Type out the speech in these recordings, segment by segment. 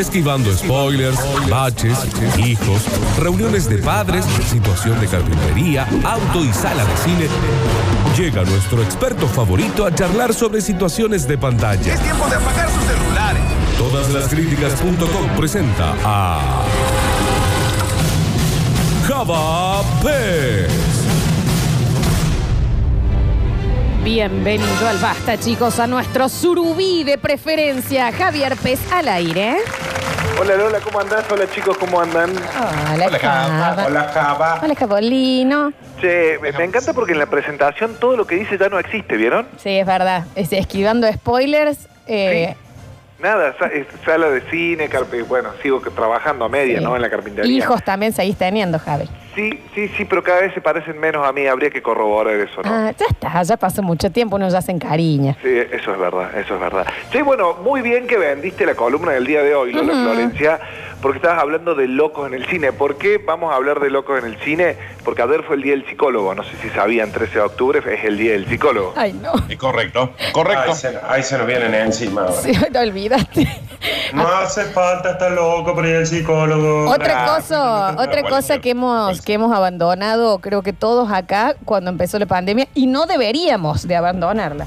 Esquivando spoilers, baches, hijos, reuniones de padres, situación de carpintería, auto y sala de cine. Llega nuestro experto favorito a charlar sobre situaciones de pantalla. Es tiempo de apagar sus celulares. Todaslaskriticas.com presenta a Java Pez. Bienvenido al Basta, chicos, a nuestro surubí de preferencia, Javier Pez al aire. Hola Lola, ¿cómo andás? Hola chicos, ¿cómo andan? Hola, Hola, Java. Hola Java. Hola, Jabolino. Che, me, me encanta porque en la presentación todo lo que dice ya no existe, ¿vieron? Sí, es verdad. Es- esquivando spoilers. eh, Nada, sa- es sala de cine, carpe- bueno, sigo que- trabajando a media, sí. ¿no? En la carpintería. Hijos también seguís teniendo, Javi. Sí, sí, sí, pero cada vez se parecen menos a mí, habría que corroborar eso, ¿no? Ah, ya está, ya pasó mucho tiempo, uno ya se encariña. Sí, eso es verdad, eso es verdad. Sí, bueno, muy bien que vendiste la columna del día de hoy, Lola. Florencia, porque estabas hablando de locos en el cine. ¿Por qué vamos a hablar de locos en el cine? Porque ayer fue el Día del Psicólogo, no sé si sabían, 13 de octubre es el Día del Psicólogo. Ay, no. Eh, correcto, correcto. Ahí se, ahí se nos vienen encima. ahora. Sí, no olvidaste. No hace falta estar loco para ir al psicólogo. Otra cosa, otra cosa que hemos, que hemos abandonado, creo que todos acá, cuando empezó la pandemia, y no deberíamos de abandonarla.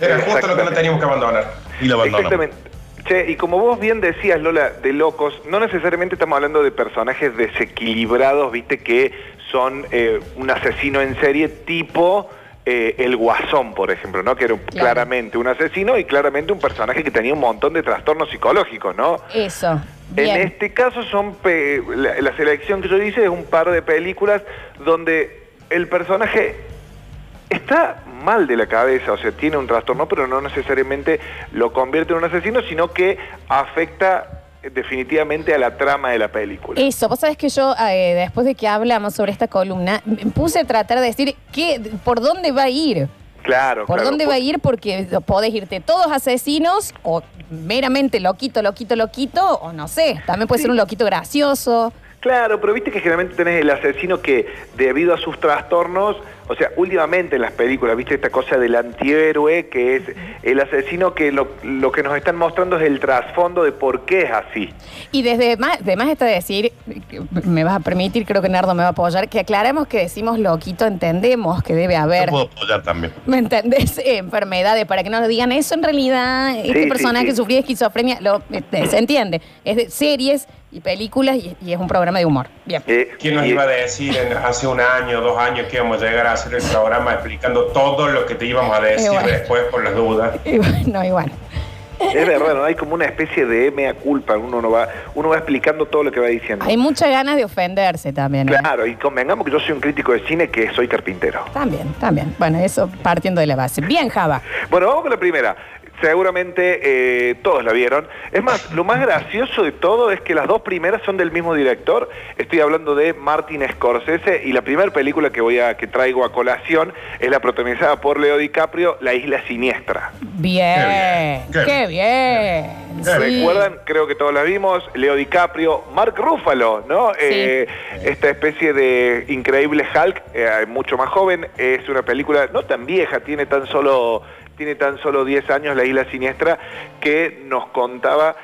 Era justo lo que no teníamos que abandonar. Y lo abandonamos. Exactamente. Che, y como vos bien decías, Lola, de locos, no necesariamente estamos hablando de personajes desequilibrados, viste, que son eh, un asesino en serie tipo eh, el Guasón, por ejemplo, ¿no? Que era Claro. claramente un asesino y claramente un personaje que tenía un montón de trastornos psicológicos, ¿no? Eso. Bien. En este caso son la selección que yo hice es un par de películas donde el personaje está mal de la cabeza, o sea, tiene un trastorno, pero no necesariamente lo convierte en un asesino, sino que afecta definitivamente a la trama de la película. Eso, vos sabés que yo, eh, después de que hablamos sobre esta columna, me puse a tratar de decir qué, por dónde va a ir. Claro, ¿Por claro. dónde va a ir? Porque podés irte todos asesinos o meramente loquito, loquito, loquito, o no sé, también puede ser un loquito gracioso. Claro, pero viste que generalmente tenés el asesino que debido a sus trastornos, o sea, últimamente en las películas, viste esta cosa del antihéroe, que es el asesino que lo, lo que nos están mostrando es el trasfondo de por qué es así. Y desde más, de más está decir, que me vas a permitir, creo que Nardo me va a apoyar, que aclaremos que decimos loquito, entendemos que debe Yo haber. puedo apoyar también. ¿Me entendés? Enfermedades, para que no nos digan eso en realidad, este sí, personaje sí. sufría esquizofrenia, lo, este, se entiende. Es de series y películas y, y es un programa de humor. Bien. Eh, ¿Quién nos y- iba a decir en- hace un año, dos años que íbamos a llegar a hacer el programa explicando todo lo que te íbamos a decir Eh, bueno. después por las dudas? Y bueno, igual. Es verdad, ¿no? Hay como una especie de mea culpa, uno no va, uno va explicando todo lo que va diciendo. Hay muchas ganas de ofenderse también. ¿eh? Claro, y convengamos que yo soy un crítico de cine que soy carpintero. También, también. Bueno, eso partiendo de la base. Bien, Java. Bueno, vamos con la primera. Seguramente eh, todos la vieron. Es más, lo más gracioso de todo es que las dos primeras son del mismo director. Estoy hablando de Martin Scorsese y la primera película que voy a que traigo a colación es la protagonizada por Leo DiCaprio, La Isla Siniestra. Bien. Qué bien, Qué qué bien. Sí. ¿Recuerdan? Creo que todos la vimos. Leo DiCaprio, Mark Ruffalo, ¿no? Eh, esta especie de increíble Hulk, eh, mucho más joven. Es una película no tan vieja, tiene tan solo tiene tan solo 10 años, La Isla Siniestra, que nos contaba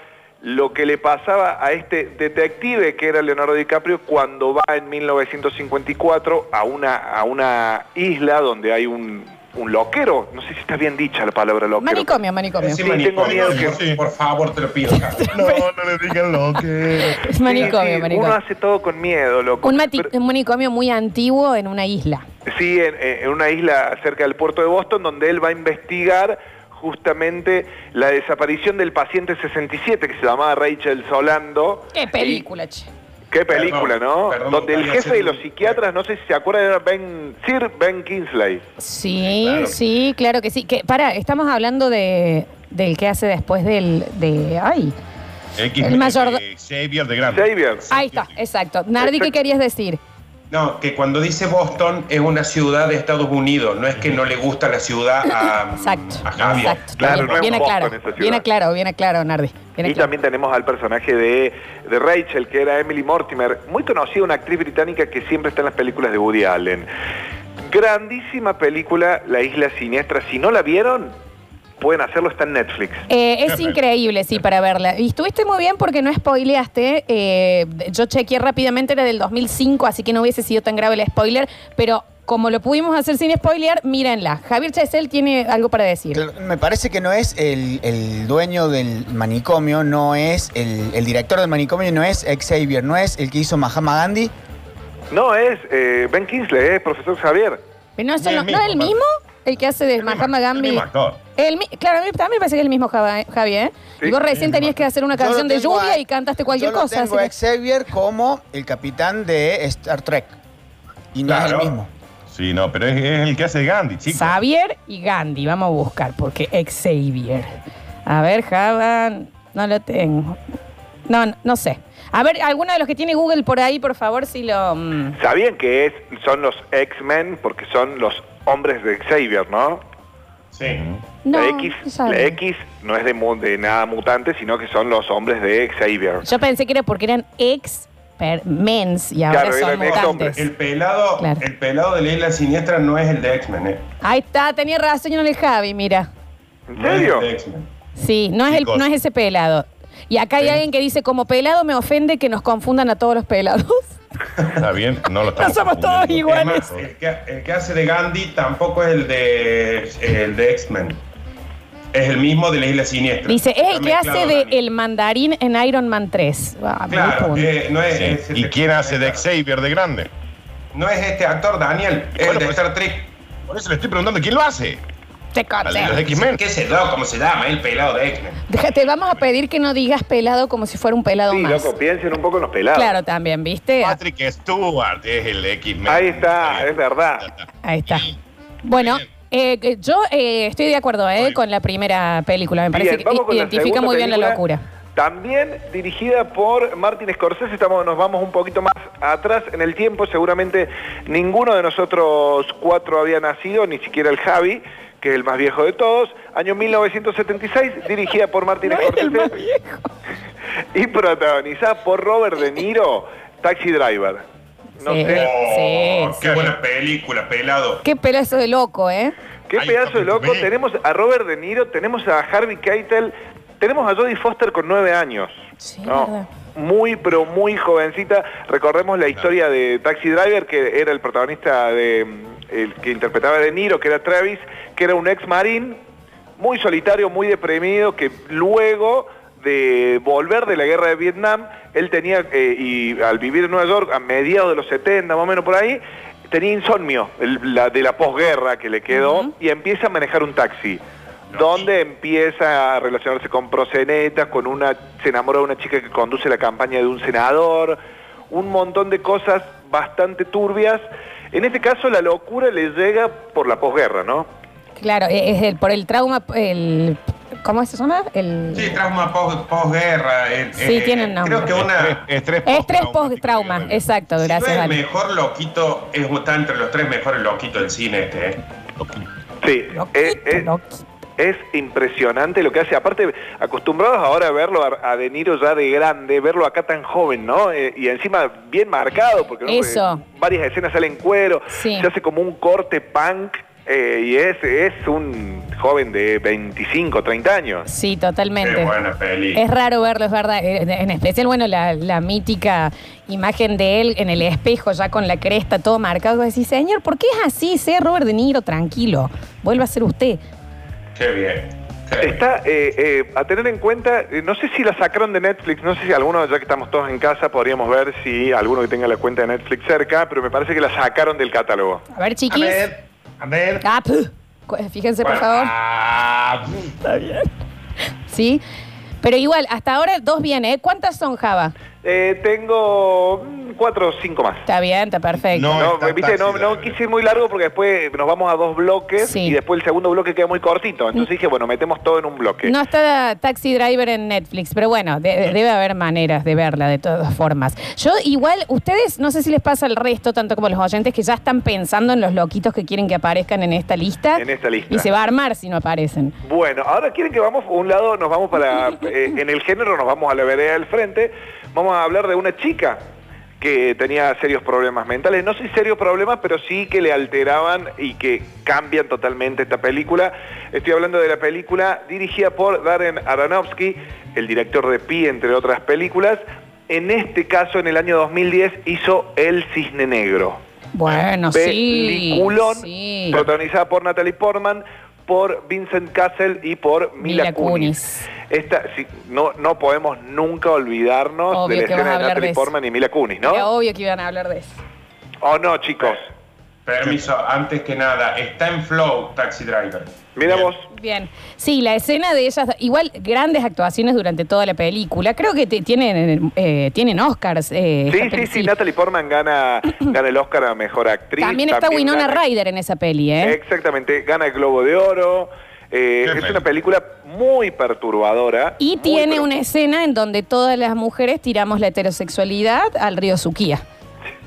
lo que le pasaba a este detective que era Leonardo DiCaprio cuando va en 1954 a una, a una isla donde hay un, un loquero. No sé si está bien dicha la palabra loquero. Manicomio, manicomio. Sí, Sí, tengo miedo que- por, por favor, te lo pido. No, no le digan lo que. Es manicomio, Sí, manicomio. Uno hace todo con miedo, loco. Un, Pero- un manicomio muy antiguo en una isla. Sí, en, en una isla cerca del puerto de Boston, donde él va a investigar justamente la desaparición del paciente 67 que se llamaba Rachel Solando. Qué película, che. Qué película, Perdón, ¿no? perdón, donde el jefe de los psiquiatras, no sé si se acuerdan, era Ben, Sir Ben Kingsley. Sí, Claro. sí, claro que sí. Que, para, estamos hablando de del que hace después del de ay. X, El mayor- eh, Xavier de Grande. Xavier. Ahí está, exacto. Nardi, ¿qué querías decir? No, que cuando dice Boston es una ciudad de Estados Unidos, no es que no le gusta la ciudad a, Exacto. a Javier. Exacto. Claro, no es bien aclaro. Bien aclaro, bien aclaro, Nardi. Bien Y aclaro. también tenemos al personaje de, de Rachel, que era Emily Mortimer, muy conocida, una actriz británica que siempre está en las películas de Woody Allen. Grandísima película, La Isla Siniestra. Si no la vieron, pueden hacerlo, está en Netflix. Eh, es increíble, sí, para verla. Y estuviste muy bien porque no spoileaste. eh, yo chequeé rápidamente, era del 2005, así que no hubiese sido tan grave el spoiler. Pero como lo pudimos hacer sin spoilear, mírenla. Javier Chesel tiene algo para decir. Me parece que no es el, el dueño del manicomio, no es el, el director del manicomio, no es Xavier, no es el que hizo Mahatma Gandhi. No, es eh, Ben Kingsley, es profesor Javier. No, eso no, mismo, ¿no es el mismo? El que hace de El mismo- Mahatma el Gandhi. mismo actor. El mi- claro, a mí también me parece que es el mismo Java- Javi, ¿eh? Sí, y vos recién tenías que hacer una Yo lo canción de tengo lluvia a- y cantaste cualquier yo lo cosa. tengo así a que- Xavier como el capitán de Star Trek. Y no es Claro. el mismo. Sí, no, pero es, es el que hace Gandhi, chicos. Xavier y Gandhi, vamos a buscar, porque Xavier. A ver, Java, no lo tengo. No, no, no sé. A ver, alguno de los que tiene Google por ahí, por favor, si lo. mm. ¿Sabían que es, son los X-Men porque son los hombres de Xavier, no? Sí. No, la, X, la X no es de, mu- de nada mutante, sino que son los hombres de Xavier. Yo pensé que era porque eran ex mens y ahora Claro, son eran ex mutantes. El pelado, Claro. el pelado de la isla siniestra no es el de X-Men, ¿eh? Ahí está, tenía razón yo no el Javi, mira. ¿En No es serio? el de X-Men. Sí, no es, el, Chicos. no es ese pelado. Y acá hay Sí. alguien que dice, como pelado me ofende que nos confundan a todos los pelados. Está bien, no lo estamos No somos todos iguales. El que, el que hace de Gandhi tampoco es el de, el de X-Men. Es el mismo de la isla siniestra. Dice, es el que hace de el mandarín en Iron Man 3. Ah, Claro, eh, no es, Sí. es ¿Y quién hace de Xavier de grande? No es este actor, Daniel, es Bueno, el de pues- Star Trek. Por eso le estoy preguntando quién lo hace. Te los. X-Men. ¿Qué se da? ¿Cómo se llama? El pelado de X-Men. Déjate, vamos a pedir que no digas pelado como si fuera un pelado Sí, más. loco, piensen un poco en los pelados. Claro, también, ¿viste? Patrick Stewart es el X-Men. Ahí está, es verdad. Ahí está. Bueno, eh, yo eh, estoy de acuerdo eh, con la primera película. Me parece Bien, que identifica muy bien la locura. También dirigida por Martin Scorsese, estamos, nos vamos un poquito más atrás en el tiempo, seguramente ninguno de nosotros cuatro había nacido, ni siquiera el Javi, que es el más viejo de todos, año 1976, dirigida por Martin No es el Scorsese más viejo. y protagonizada por Robert De Niro, Taxi Driver. No Sí. sé, Oh, sí, qué sí. buena película, pelado. Qué pedazo de loco, ¿eh? qué Ay, pedazo de loco, tenemos a Robert De Niro, tenemos a Harvey Keitel, tenemos a Jodie Foster con nueve años. Sí, No, verdad. muy, pero muy jovencita. Recordemos la historia de Taxi Driver, que era el protagonista de el que interpretaba a De Niro, que era Travis, que era un ex marín, muy solitario, muy deprimido, que luego de volver de la guerra de Vietnam, él tenía, eh, y al vivir en Nueva York, a mediados de los 70, más o menos por ahí, tenía insomnio el- la, de la posguerra que le quedó y empieza a manejar un taxi donde empieza a relacionarse con prosenetas, con una, se enamora de una chica que conduce la campaña de un senador, un montón de cosas bastante turbias. En este caso la locura le llega por la posguerra, ¿no? Claro, eh, es el, por el trauma, el, ¿cómo se llama? El Sí, trauma pos- posguerra. eh, Sí, eh, tiene nombre. Creo que una... estrés estrés post-trauma, exacto, Si no gracias, es el mejor loquito, es, está entre los tres mejores loquitos del cine este, ¿eh? Sí, Loquito, es, es- loquito. Es impresionante lo que hace. Aparte, acostumbrados ahora a verlo a, a De Niro ya de grande, verlo acá tan joven, ¿no? Eh, y encima bien marcado, porque ¿no? Eso. Eh, varias escenas salen en cuero, Sí. se hace como un corte punk. eh, y es, es un joven de 25, 30 años. Sí, totalmente. Qué buena peli. Es raro verlo, es verdad. En especial, bueno, la, la mítica imagen de él en el espejo, ya con la cresta, todo marcado. Vos decís, señor, ¿por qué es así? Sea Robert De Niro, tranquilo. Vuelva a ser usted. Qué bien. bien. Está eh, eh, a tener en cuenta, eh, no sé si la sacaron de Netflix, no sé si alguno, ya que estamos todos en casa, podríamos ver si alguno que tenga la cuenta de Netflix cerca, pero me parece que la sacaron del catálogo. A ver, A chiquis. ver, a ver. Ah, Fíjense, por favor. ah, Sí. Pero igual, hasta ahora dos bien, ¿eh? ¿Cuántas son, Java? Eh, tengo mm, cuatro o cinco más. Está bien, está perfecto. No, No, está viste, no, no Driver. quise ir muy largo porque después nos vamos a dos bloques Sí. y después el segundo bloque queda muy cortito. Entonces dije, bueno, metemos todo en un bloque. No está Taxi Driver en Netflix, pero bueno, de- debe haber maneras de verla de todas formas. Yo igual, ustedes, no sé si les pasa al resto, tanto como los oyentes, que ya están pensando en los loquitos que quieren que aparezcan en esta lista. En esta lista. Y se va a armar si no aparecen. Bueno, ahora quieren que vamos, un lado nos vamos para, eh, en el género nos vamos a la vereda del frente, vamos a hablar de una chica que tenía serios problemas mentales. No sé serios problemas, pero sí que le alteraban y que cambian totalmente esta película. Estoy hablando de la película dirigida por Darren Aronofsky, el director de Pi, entre otras películas. En este caso, en el año 2010, hizo El Cisne Negro. Bueno, sí. Peliculón, sí. protagonizada por Natalie Portman, por Vincent Castle y por Mila, Mila Kunis. Kunis. Esta, sí, no, no podemos nunca olvidarnos Obvio de la escena de de Natalie eso. Portman y Mila Kunis, ¿no? Era obvio que iban a hablar de eso. ¿O no, chicos? Permiso, antes que nada, está en Flow Taxi Driver. Mira Bien. vos. Bien. Sí, la escena de ellas, igual grandes actuaciones durante toda la película. Creo que te- tienen, eh, tienen Oscars. eh, Sí, esta sí, peli- sí, Natalie Portman gana, gana el Oscar a Mejor Actriz. También está Winona gana- Ryder en esa peli, ¿eh? Exactamente, gana el Globo de Oro. Eh, Qué es peli. una película muy perturbadora. Y muy tiene per- una escena en donde todas las mujeres tiramos la heterosexualidad al río Suquía.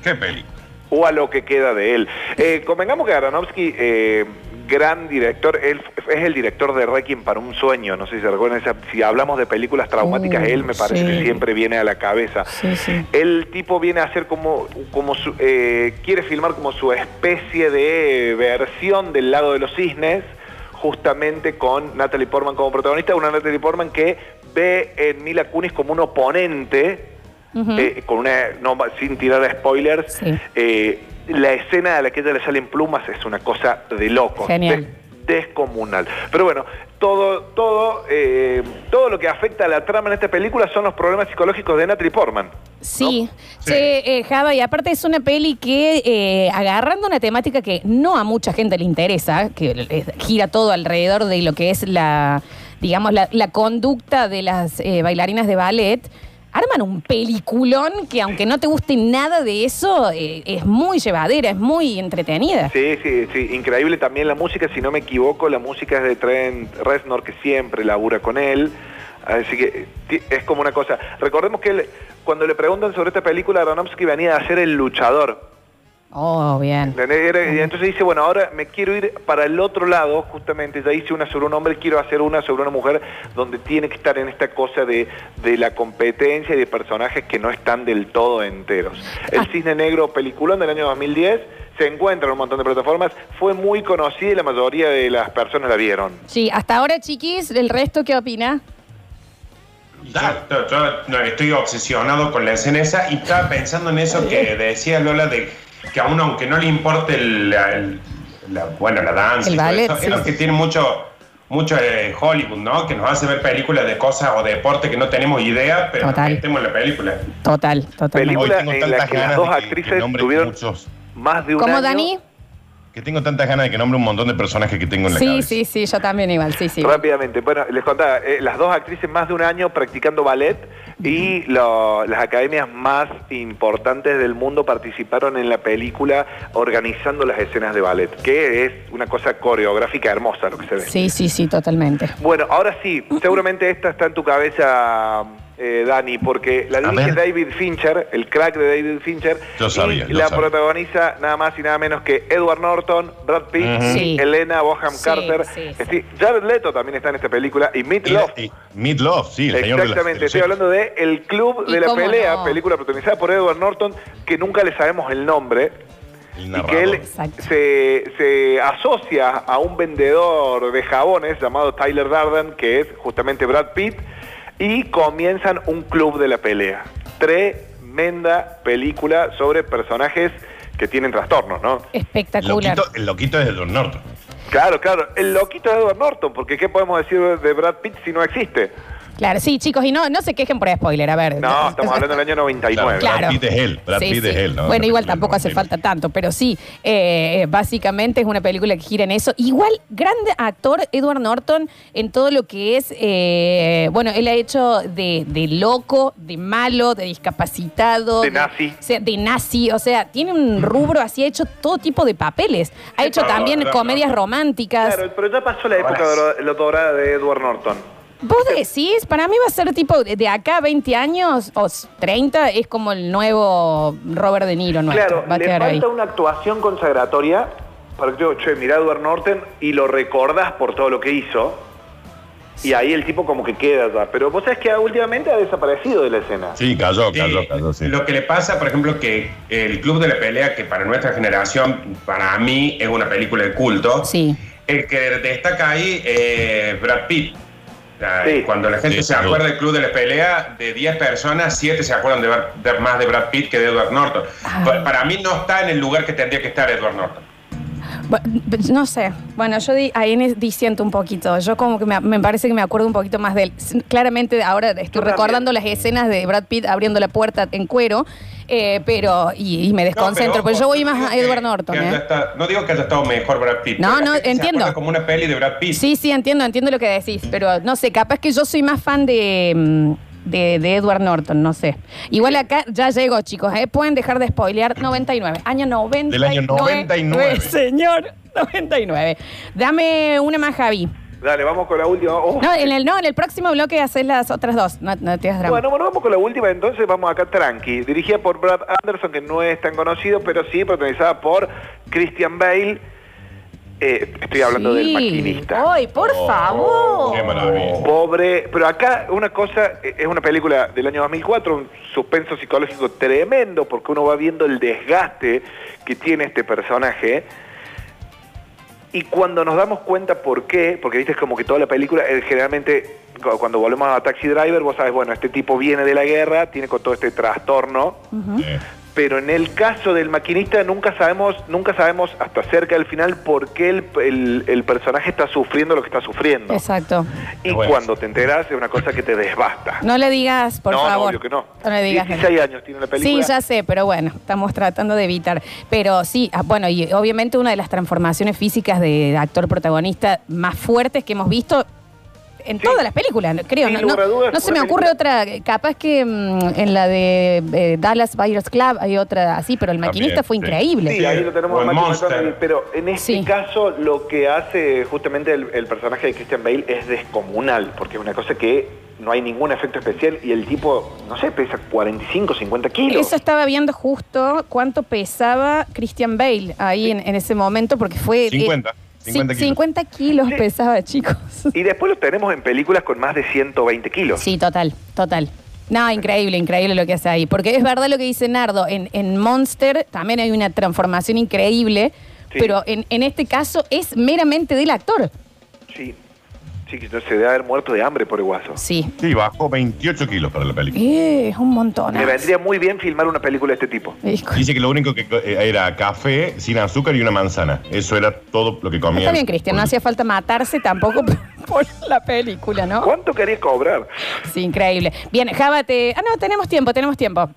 ¿Qué peli? O a lo que queda de él. Eh, convengamos que Aronofsky, eh, gran director, él es el director de Requiem para un sueño, no sé si se recuerdan, si hablamos de películas traumáticas, Uh, él me parece sí. que siempre viene a la cabeza. Sí, sí. El tipo viene a hacer como, como su- eh, quiere filmar como su especie de versión del lago de los cisnes, justamente con Natalie Portman como protagonista, una Natalie Portman que ve en Mila Kunis como un oponente, Eh, con una, no, sin tirar spoilers, Sí. eh, la escena a la que ella le salen plumas es una cosa de loco. Genial. descomunal. Pero bueno, todo, todo, eh, todo lo que afecta a la trama en esta película son los problemas psicológicos de Natalie Portman. Sí, Sí. Che, eh, Java, y aparte es una peli que, eh, agarrando una temática que no a mucha gente le interesa, que eh, gira todo alrededor de lo que es la, digamos, la, la conducta de las eh, bailarinas de ballet, arman un peliculón que aunque no te guste nada de eso, eh, es muy llevadera, es muy entretenida. Sí, sí, sí, increíble también la música, si no me equivoco, la música es de Trent Reznor, que siempre labura con él. Así que es como una cosa. Recordemos que él, cuando le preguntan sobre esta película, Aronofsky venía a ser el luchador. Oh, bien. ¿Entendés? Era- Y entonces dice, bueno, ahora me quiero ir para el otro lado, justamente, ya hice una sobre un hombre, quiero hacer una sobre una mujer, donde tiene que estar en esta cosa de, de la competencia y de personajes que no están del todo enteros. El Ah. Cisne Negro, peliculón del año 2010, se encuentra en un montón de plataformas, fue muy conocida y la mayoría de las personas la vieron. Sí, hasta ahora, chiquis, ¿el resto qué opina? Yo, yo- yo, no, estoy obsesionado con la escena esa y estaba pensando en eso que decía Lola de que a uno aunque no le importe el, el- la, bueno la danza El ballet, eso, sí. es lo que tiene mucho mucho eh, Hollywood, ¿no? Que nos hace ver películas de cosas o deporte que no tenemos idea, pero metemos en la película. Total, total. Película- Hoy tengo en la tantas que las ganas dos de que- que actrices tuvieron- muchos- Más de un ¿Cómo, año. Dani? que tengo tantas ganas de que nombre un montón de personajes que tengo en la Sí, cabeza. sí, sí, yo también igual, sí, sí. Rápidamente, bueno, les contaba, eh, las dos actrices más de un año practicando ballet y lo- las academias más importantes del mundo participaron en la película organizando las escenas de ballet, que es una cosa coreográfica hermosa lo que se ve. Sí, sí, sí, totalmente. Bueno, ahora sí, seguramente esta está en tu cabeza, eh, Dani, porque la dirige. David Fincher, el crack de David Fincher, Yo sabía, y yo la sabía. protagoniza nada más y nada menos que Edward Norton, Brad Pitt Sí. Elena Boham Sí, Carter. sí, Es decir, Jared Leto también está en esta película y Meat Love. y- Meat Love, sí, el señor de la- Exactamente, estoy hablando de El Club ¿Y de la Pelea, no? película protagonizada por Edward Norton, que nunca le sabemos el nombre, y que él se, se asocia a un vendedor de jabones llamado Tyler Darden, que es justamente Brad Pitt, y comienzan un club de la pelea. Tremenda película sobre personajes que tienen trastornos, ¿no? El Espectacular. loquito, el loquito es Edward Norton. Claro, claro, el loquito de Edward Norton, porque ¿qué podemos decir de Brad Pitt si no existe? Claro, sí, chicos, y no, no se quejen por spoiler, a ver. No, estamos hablando del año 99. Claro. Brad Pitt es él. Brad Sí, Pitt sí. es él, ¿no? Bueno, igual tampoco hace 99. falta tanto, pero sí, eh, básicamente es una película que gira en eso. Igual, grande actor Edward Norton en todo lo que es, eh, bueno, él ha hecho de, de loco, de malo, de discapacitado. De nazi. o sea, de nazi, o sea, tiene un rubro así, ha hecho todo tipo de papeles. Ha hecho también comedias románticas. Claro, pero ya pasó la época la dorada de Edward Norton. Vos decís, para mí va a ser tipo de de acá 20 años o 30, es como el nuevo Robert De Niro nuestro. Claro, va a le quedar falta ahí. una actuación consagratoria para que yo, che, mirá a Edward Norton y lo recordás por todo lo que hizo. Y ahí el tipo como que queda atrás. Pero vos sabés que últimamente ha desaparecido de la escena. Sí, cayó, Sí, cayó, cayó, sí. Lo que le pasa, por ejemplo, que el Club de la Pelea, que para nuestra generación, para mí, es una película de culto, Sí. el que destaca ahí es Brad Pitt. Sí. Cuando la gente Sí, se acuerda del Club de la Pelea, de 10 personas, 7 se acuerdan de, de- más de Brad Pitt que de Edward Norton. Ah. Pa- Para mí no está en el lugar que tendría que estar Edward Norton. No sé. Bueno, yo di- ahí en- disiento un poquito. Yo como que me, me parece que me acuerdo un poquito más de él. S- Claramente ahora estoy también. recordando las escenas de Brad Pitt abriendo la puerta en cuero, eh, pero y, y me desconcentro. Pero, ojo, yo voy más a Edward Norton. ¿eh? no digo que haya estado mejor Brad Pitt. No, pero la no, gente se entiendo. acuerda como una peli de Brad Pitt. Sí, sí, entiendo, entiendo lo que decís, pero no sé, capaz que yo soy más fan de, mm, de, de Edward Norton, no sé. Igual acá ya llegó, chicos, ¿eh? Pueden dejar de spoilear 99. Año 99. Del año 99. Señor, 99. Dame una más, Javi. Dale, vamos con la última. Oh. No, en el, no, en el próximo bloque haces las otras dos. No, no te das drama. Bueno, bueno, vamos con la última entonces, vamos acá tranqui. Dirigida por Brad Anderson, que no es tan conocido, pero sí protagonizada por Christian Bale. Eh, estoy hablando del maquinista. Ay, por Oh, favor. Qué maravilla. Pobre, pero acá una cosa, eh, es una película del año 2004, un suspenso psicológico tremendo, porque uno va viendo el desgaste que tiene este personaje. Y cuando nos damos cuenta por qué, porque viste es como que toda la película, eh, generalmente cu- cuando volvemos a Taxi Driver, vos sabes, bueno, este tipo viene de la guerra, tiene con todo este trastorno, Eh, pero en el caso del maquinista nunca sabemos, nunca sabemos hasta cerca del final por qué el, el- el personaje está sufriendo lo que está sufriendo. Exacto. Y Bueno. cuando te enteras es una cosa que te desbasta. No le digas, por no, no, favor. obvio que no. No le digas. 16 años tiene la película. Sí, ya sé, pero bueno, estamos tratando de evitar. Pero sí, ah, bueno, y obviamente una de las transformaciones físicas de actor protagonista más fuertes que hemos visto en Sí. todas las películas, creo. Sin no, lugar a no- dudas, no se me ocurre película- otra, capaz que mm, en la de eh, Dallas Buyers Club hay otra así, pero el También, maquinista fue sí. increíble. Sí, ahí lo tenemos a el Matthew pero en este Sí. caso lo que hace justamente el, el personaje de Christian Bale es descomunal, porque es una cosa que no hay ningún efecto especial y el tipo, no sé, pesa 45, 50 kilos. Eso estaba viendo justo cuánto pesaba Christian Bale ahí en, en ese momento, porque fue... eh, 50, 50 sí, kilos. 50 kilos Sí. pesaba, chicos. Y después lo tenemos en películas con más de 120 kilos. Sí, total, total. No, increíble, increíble lo que hace ahí. Porque es verdad lo que dice Nardo, en, en Monster también hay una transformación increíble, Sí. pero en, en este caso es meramente del actor. Sí, sí, que se debe haber muerto de hambre por el guaso. Sí. Sí, bajó 28 kilos para la película. Eh, es un montón. Me vendría muy bien filmar una película de este tipo. Dice que lo único que eh, era café sin azúcar y una manzana. Eso era todo lo que comía. Está bien, Cristian, no hacía falta matarse tampoco por la película, ¿no? ¿Cuánto querías cobrar? Sí, increíble. Bien, Jábate. Ah, no, tenemos tiempo, tenemos tiempo.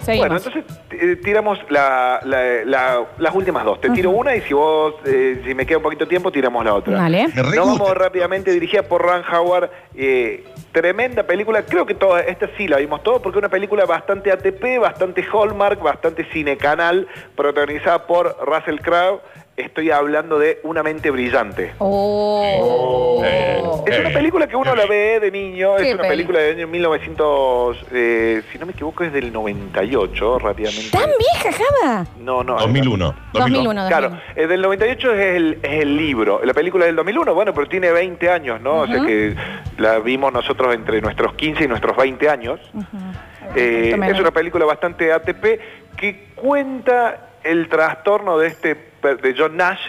Seguimos. Bueno, entonces eh, tiramos la- la- la- las últimas dos. Te tiro una y si vos, eh, si me queda un poquito de tiempo, tiramos la otra. Vale. Nos vamos rápidamente, dirigida por Ron Howard. eh, tremenda película. Creo que toda, esta sí la vimos todo porque es una película bastante ATP, bastante Hallmark, bastante cinecanal, protagonizada por Russell Crowe. Estoy hablando de Una mente brillante. Oh. Eh, Es una Eh, película que uno la ve de niño, es una película del año 1900, eh, si no me equivoco es del 98, rápidamente. ¿Tan vieja, Java? No, no. 2001. 2001. Claro, 2001. el del 98 es el, es el libro, la película del 2001, bueno, pero tiene 20 años, ¿no? O sea que la vimos nosotros entre nuestros 15 y nuestros 20 años. Eh, poquito menos. es una película bastante ATP que cuenta el trastorno de este de John Nash,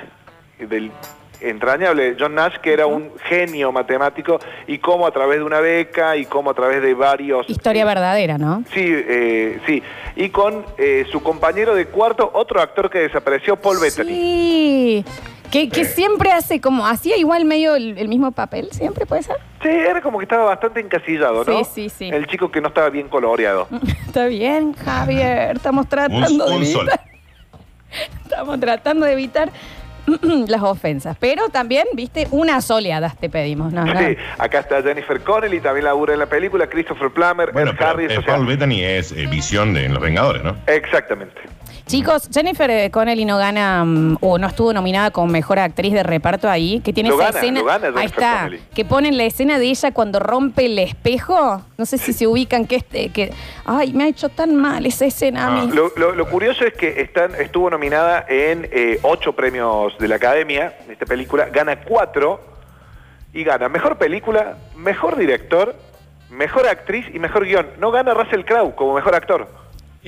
del entrañable John Nash, que era un genio matemático, y cómo a través de una beca y cómo a través de varios... Historia verdadera, ¿no? Sí, eh, sí. Y con eh, su compañero de cuarto, otro actor que desapareció, Paul Bettany. Sí. Que, que siempre hace como, hacía igual medio el, el mismo papel, siempre puede ser. Sí, era como que estaba bastante encasillado, ¿no? Sí, sí, sí. El chico que no estaba bien coloreado. Está bien, Javier, estamos tratando Un- un de sol. Estamos tratando de evitar las ofensas. Pero también, viste, unas oleadas te pedimos. No, no. Sí, acá está Jennifer Connelly, también labura en la película, Christopher Plummer, Bueno, Ed Harris, eh, Paul Bettany es eh, visión de en Los Vengadores, ¿no? Exactamente. Chicos, Jennifer eh, Connelly no gana mm, o no estuvo nominada como mejor actriz de reparto ahí, que tiene Lo esa gana, escena. lo gana ahí Jennifer está, Connelly. que ponen la escena de ella cuando rompe el espejo. No sé si se ubican que este, que ay, me ha hecho tan mal esa escena a Ah, mí. Lo, lo- lo curioso es que están, estuvo nominada en eh, ocho premios de la Academia, esta película, gana cuatro, y gana mejor película, mejor director, mejor actriz y mejor guion. No gana Russell Crowe como mejor actor.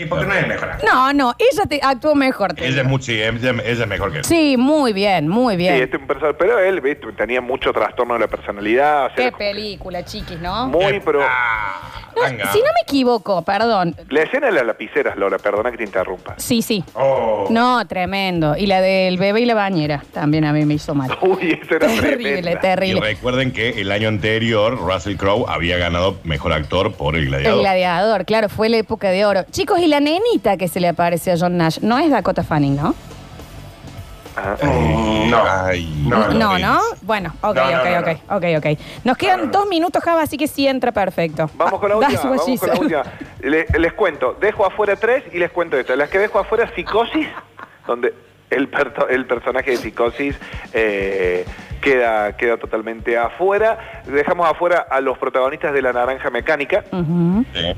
¿Y por qué no es mejor? No, no, ella te actuó mejor. te Ella es, digo. mucho, ella, ella es mejor que él. Sí, muy bien, muy bien. Sí, este es un personaje, pero él ¿viste? tenía mucho trastorno de la personalidad. o sea, Qué película, chiquis, ¿no? muy, pero... Ah, No, si no me equivoco, perdón. La escena de las lapiceras, Lola, perdona que te interrumpa. Sí, sí. Oh. No, tremendo. Y la del bebé y la bañera también a mí me hizo mal. Uy, eso era terrible, tremenda. Y terrible. recuerden que el año anterior Russell Crowe había ganado mejor actor por El El Gladiador. gladiador, claro, fue la época de oro. Chicos, y la nenita que se le aparece a John Nash, no es Dakota Fanning, ¿no? Mm, no. Ay, No, No, no. ¿no? Bueno, ok, No, no, ok, no, ok, ok, ok. Nos quedan dos minutos, Java, así que sí entra perfecto. Vamos con la Ah, última, that's what she vamos con la said. última. Le- les cuento, dejo afuera tres y les cuento esta. Las que dejo afuera, Psicosis, donde el, perto- el personaje de Psicosis eh, queda, queda totalmente afuera. Dejamos afuera a los protagonistas de La Naranja Mecánica,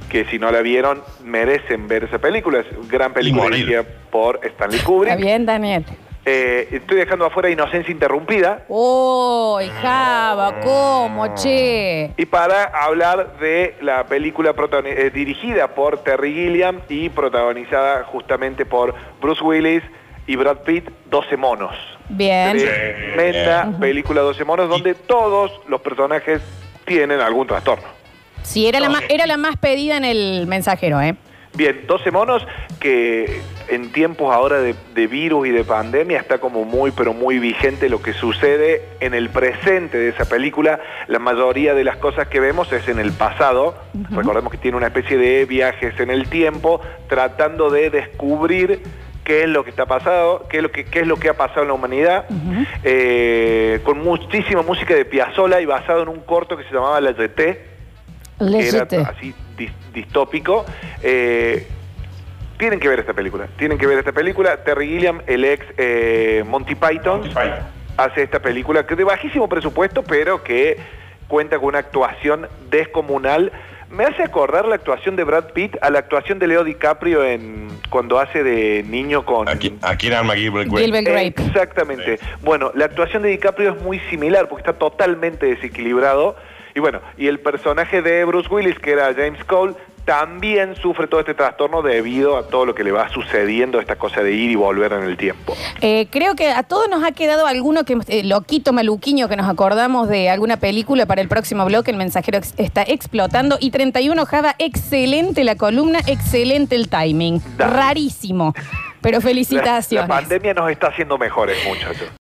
que si no la vieron, merecen ver esa película. Es gran película por Stanley Está Kubrick. bien, Daniel. Eh, estoy dejando afuera Inocencia Interrumpida. ¡Uy, Java! ¿Cómo, che? Y para hablar de la película eh, dirigida por Terry Gilliam y protagonizada justamente por Bruce Willis y Brad Pitt, 12 monos. Bien. Tremenda película 12 monos donde todos los personajes tienen algún trastorno. Sí, era la, más, era la más pedida en el mensajero, ¿eh? Bien, 12 monos que en tiempos ahora de, de virus y de pandemia está como muy, pero muy vigente lo que sucede en el presente de esa película. La mayoría de las cosas que vemos es en el pasado. Recordemos que tiene una especie de viajes en el tiempo tratando de descubrir qué es lo que está pasado, qué es lo que, qué es lo que ha pasado en la humanidad, eh, con muchísima música de Piazzolla y basado en un corto que se llamaba La YT, que era así dis- distópico. Eh, tienen que ver esta película. Tienen que ver esta película. Terry Gilliam, el ex eh, Monty Python, Monty Python. hace esta película que de bajísimo presupuesto, pero que cuenta con una actuación descomunal. Me hace acordar la actuación de Brad Pitt a la actuación de Leo DiCaprio en cuando hace de niño con Aquí, aquí en Arma Gilbert Grape. Gilbert Grape. Exactamente. Bueno, la actuación de DiCaprio es muy similar porque está totalmente desequilibrado. Y bueno, y el personaje de Bruce Willis, que era James Cole, también sufre todo este trastorno debido a todo lo que le va sucediendo, esta cosa de ir y volver en el tiempo. Eh, creo que a todos nos ha quedado alguno que eh, loquito, maluquiño, que nos acordamos de alguna película para el próximo bloque. El mensajero ex- está explotando. Y 31 Java, excelente la columna, excelente el timing. Rarísimo. Pero La, la felicitaciones. pandemia nos está haciendo mejores, muchachos.